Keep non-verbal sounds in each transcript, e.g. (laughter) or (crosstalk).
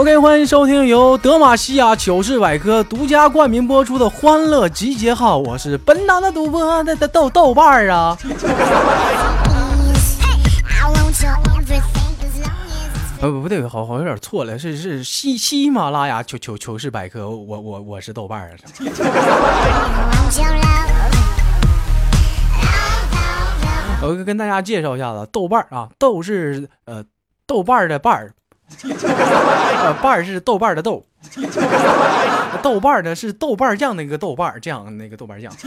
OK，欢迎收听由德玛西亚糗事百科独家冠名播出的《欢乐集结号》，我是本档的主播的的豆豆瓣儿啊。呃不不对，好好有点错了，是是喜喜马拉雅糗糗糗事百科，我我我是豆瓣儿。我跟大家介绍一下子，豆瓣儿啊，豆是呃豆瓣儿的瓣儿。(laughs) 呃，瓣儿是豆瓣的豆，豆瓣儿的是豆瓣酱那个豆瓣酱那个豆瓣酱。(laughs)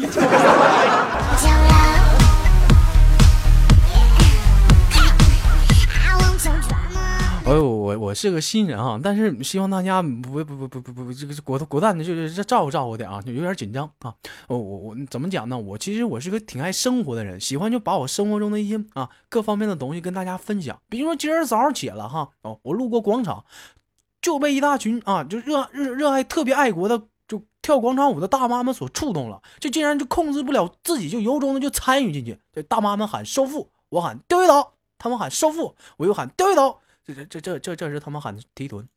哎呦，我我是个新人啊，但是希望大家不不不不不不这个果果断的，就是照顾照顾点啊，就有点紧张啊。我我我怎么讲呢？我其实我是个挺爱生活的人，喜欢就把我生活中的一些啊各方面的东西跟大家分享。比如说今儿早上起来哈，哦，我路过广场，就被一大群啊就热热热爱特别爱国的就跳广场舞的大妈们所触动了，就竟然就控制不了自己，就由衷的就参与进去。这大妈们喊收腹，我喊丢一刀，他们喊收腹，我又喊丢一刀。这这这这这这是他们喊的提臀。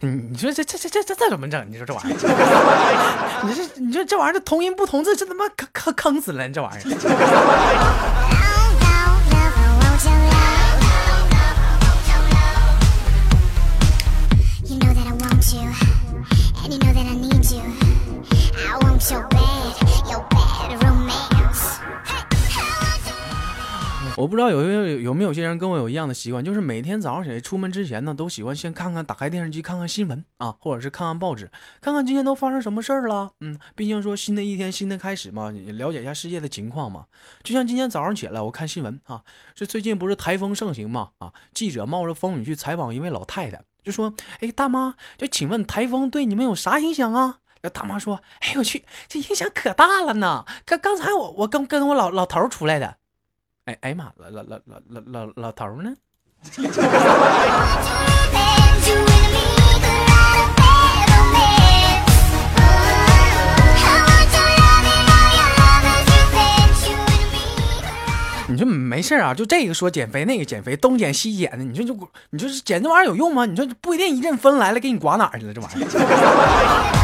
你你说这这这这这这怎么整？你说这玩意儿，(laughs) 你这你说这玩意儿这同音不同字，这他妈坑坑坑死了！你这玩意儿。我不知道有有有没有些人跟我有一样的习惯，就是每天早上起来出门之前呢，都喜欢先看看打开电视机看看新闻啊，或者是看看报纸，看看今天都发生什么事儿了。嗯，毕竟说新的一天新的开始嘛，了解一下世界的情况嘛。就像今天早上起来我看新闻啊，这最近不是台风盛行嘛啊，记者冒着风雨去采访一位老太太，就说：“哎，大妈，就请问台风对你们有啥影响啊？”那大妈说：“哎呦，我去，这影响可大了呢。刚刚才我我刚跟我老老头出来的。”哎哎妈，老老老老老老老头呢？你说没事啊？就这个说减肥，那个减肥，东减西减的。你说就你说减这玩意儿有用吗？你说不一定一阵风来了给你刮哪去了？这玩意儿。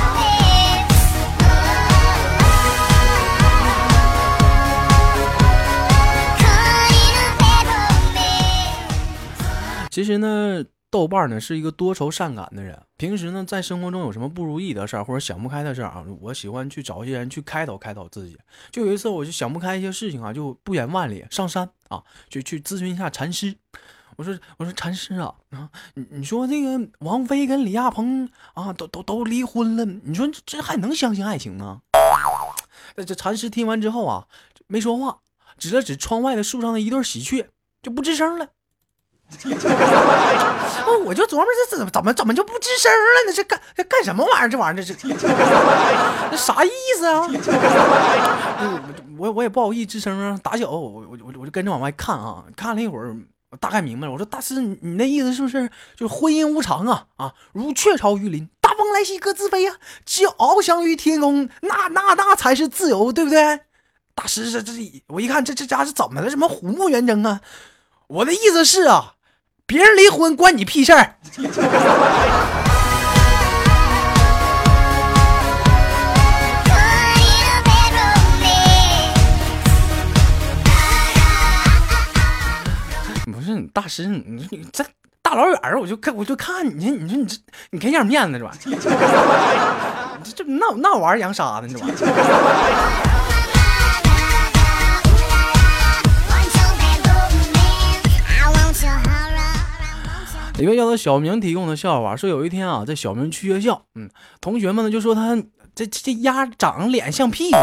其实呢，豆瓣呢是一个多愁善感的人。平时呢，在生活中有什么不如意的事儿或者想不开的事儿啊，我喜欢去找一些人去开导开导自己。就有一次，我就想不开一些事情啊，就不远万里上山啊，就去咨询一下禅师。我说：“我说禅师啊，啊，你你说这个王菲跟李亚鹏啊，都都都离婚了，你说这还能相信爱情吗？”这禅师听完之后啊，没说话，指了指窗外的树上的一对喜鹊，就不吱声了。(laughs) 我就琢磨这怎么怎么怎么就不吱声了呢？这干这干什么玩意儿？这玩意儿这这这啥意思啊？(laughs) 我我也不好意思吱声啊，打小我我我我就跟着往外看啊，看了一会儿，我大概明白了。我说大师，你那意思是不是就是婚姻无常啊？啊，如雀巢于林，大风来袭各自飞啊，只有翱翔于天空，那那那才是自由，对不对？大师这这我一看这这家是怎么了？什么虎目圆睁啊？我的意思是啊。别人离婚关你屁事儿！不是大师，你你这大老远我就看我就看你，你说你这你给点面子这玩意儿，这这那那玩意儿扬啥呢？这玩意儿。一位叫做小明提供的笑话说，有一天啊，这小明去学校，嗯，同学们呢就说他这这鸭长脸像屁股，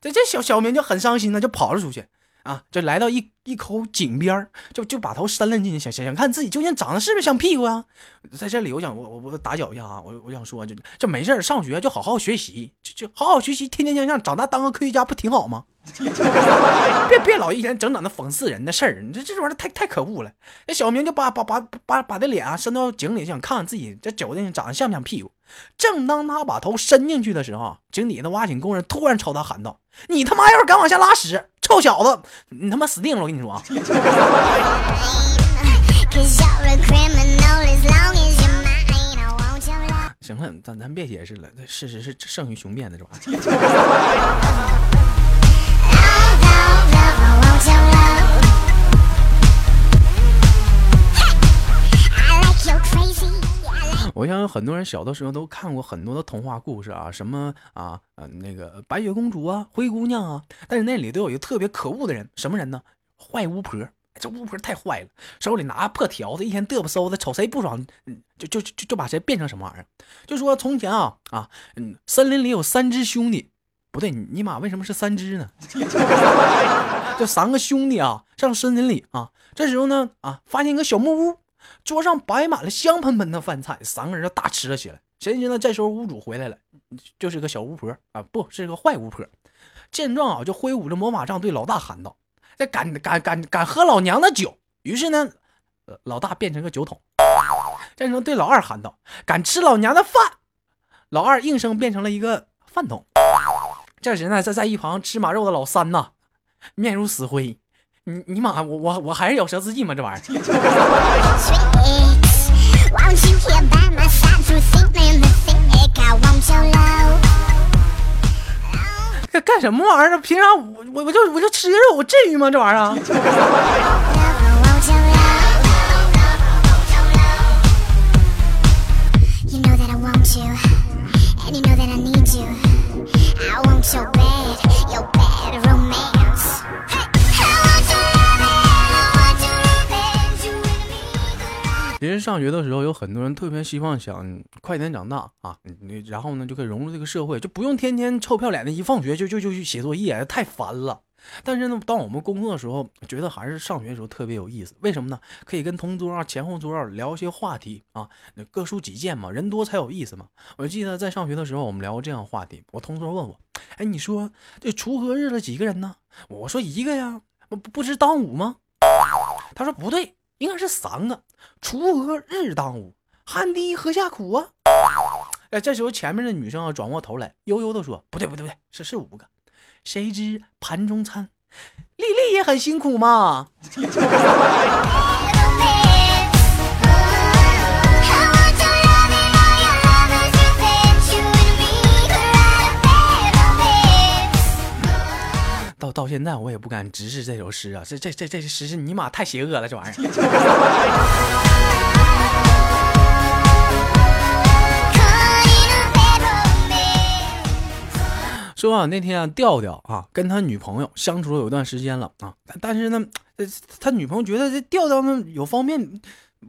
这这小小明就很伤心呢，就跑了出去。啊，就来到一一口井边就就把头伸了进去，想想想看自己究竟长得是不是像屁股啊？在这里，我想我我我打搅一下啊，我我想说，就这没事上学就好好学习，就就好好学习，天天向上，长大当个科学家不挺好吗？(laughs) 别别老一天整整那讽刺人的事儿，你这这玩意儿太太可恶了。那小明就把把把把把这脸啊伸到井里，想看看自己这脚的长得像不像屁股。正当他把头伸进去的时候，井底的挖井工人突然朝他喊道：“你他妈要是敢往下拉屎，臭小子，你他妈死定了！我跟你说啊！” (laughs) 行了，咱咱别解释了，事实是胜于雄辩的，这玩意儿。我想很多人小的时候都看过很多的童话故事啊，什么啊那个白雪公主啊、灰姑娘啊，但是那里都有一个特别可恶的人，什么人呢？坏巫婆。这巫婆太坏了，手里拿破条子，一天嘚不嗖的，瞅谁不爽，就就就就把谁变成什么玩意儿。就说从前啊啊嗯，森林里有三只兄弟，不对，尼玛为什么是三只呢？(laughs) 就三个兄弟啊，上森林里啊，这时候呢啊，发现一个小木屋。桌上摆满了香喷喷的饭菜，三个人就大吃了起来。谁知道这时候屋主回来了，就是个小巫婆啊，不是个坏巫婆。见状啊，就挥舞着魔法杖对老大喊道：“这敢敢敢敢喝老娘的酒！”于是呢，老大变成个酒桶。这时候对老二喊道：“敢吃老娘的饭！”老二应声变成了一个饭桶。这时呢，在在一旁吃马肉的老三呐，面如死灰。你你妈，我我我还是咬舌自尽吗？这玩意儿。(laughs) 干干什么玩意儿？凭啥我我我就我就吃肉，我至于吗？这玩意儿。实上学的时候，有很多人特别希望想快点长大啊，你然后呢就可以融入这个社会，就不用天天臭漂脸的，一放学就就就去写作业，太烦了。但是呢，当我们工作的时候，觉得还是上学的时候特别有意思。为什么呢？可以跟同桌啊、前后桌聊一些话题啊，各抒己见嘛，人多才有意思嘛。我记得在上学的时候，我们聊过这样话题。我同桌问我：“哎，你说这锄禾日了几个人呢？”我说：“一个呀，不不知当午吗？”他说：“不对。”应该是三个，锄禾日当午，汗滴禾下土啊！哎，这时候前面的女生啊转过头来，悠悠的说：“不对，不对，不对，是是五个。谁知盘中餐，丽丽也很辛苦嘛。”到到现在我也不敢直视这首诗啊，这这这这诗是尼玛太邪恶了，这玩意儿。(laughs) 说啊，那天啊，调调啊跟他女朋友相处了有一段时间了啊，但是呢，他女朋友觉得这调调呢有方面。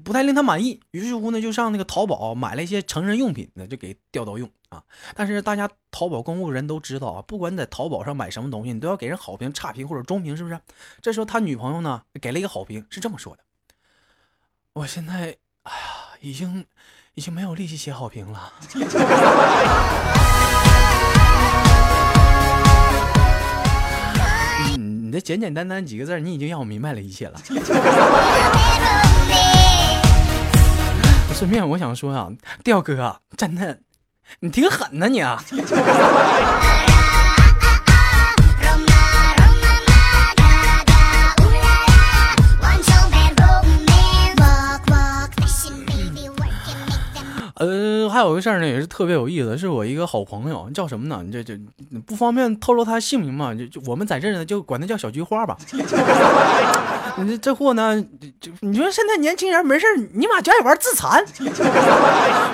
不太令他满意，于是乎呢，就上那个淘宝买了一些成人用品呢，就给调到用啊。但是大家淘宝购物人都知道啊，不管在淘宝上买什么东西，你都要给人好评、差评或者中评，是不是？这时候他女朋友呢，给了一个好评，是这么说的：“我现在，哎呀，已经已经没有力气写好评了。(laughs) 你这简简单单几个字，你已经让我明白了一切了。(laughs) ”顺便我想说啊，调哥，真的，你挺狠呐你啊！呃，还有个事儿呢，也是特别有意思，是我一个好朋友，叫什么呢？这这不方便透露他姓名嘛？就就我们在这呢，就管他叫小菊花吧。你 (laughs) 这这货呢，就你说现在年轻人没事你妈就爱玩自残。(laughs)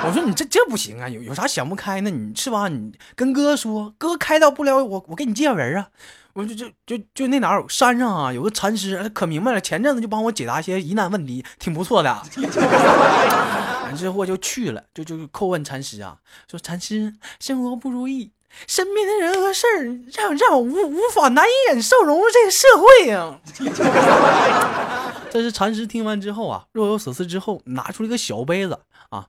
我说你这这不行啊，有有啥想不开呢？你是吧？你跟哥说，哥开导不了我，我给你介绍人啊。我就就就就那哪儿山上啊，有个禅师，可明白了，前阵子就帮我解答一些疑难问题，挺不错的。这货就去了，就就叩问禅师啊，说禅师生活不如意，身边的人和事儿让让我无无法难以忍受融入这个社会呀。(laughs) 这是禅师听完之后啊，若有所思之后，拿出了一个小杯子啊，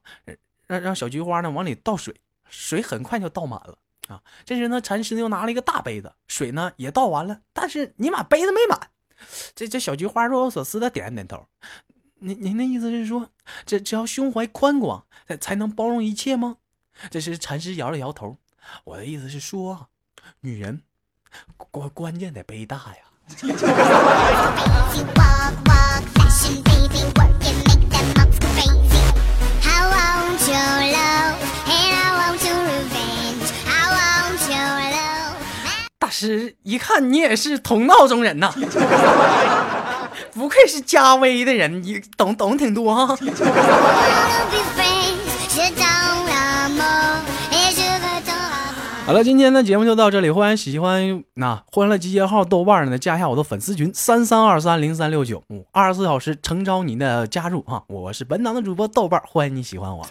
让让小菊花呢往里倒水，水很快就倒满了啊。这时呢，禅师又拿了一个大杯子，水呢也倒完了，但是尼玛杯子没满。这这小菊花若有所思的点了点头。您您的意思是说，这只要胸怀宽广，才才能包容一切吗？这时禅师摇了摇头，我的意思是说，女人关关键得背大呀。大师一看你也是同道中人呐，不愧是加威的人，你懂懂挺多啊。好了，今天的节目就到这里。欢迎喜欢那欢乐集结号豆瓣呢，加一下我的粉丝群三三二三零三六九，二十四小时诚招你的加入哈。我是本档的主播豆瓣，欢迎你喜欢我。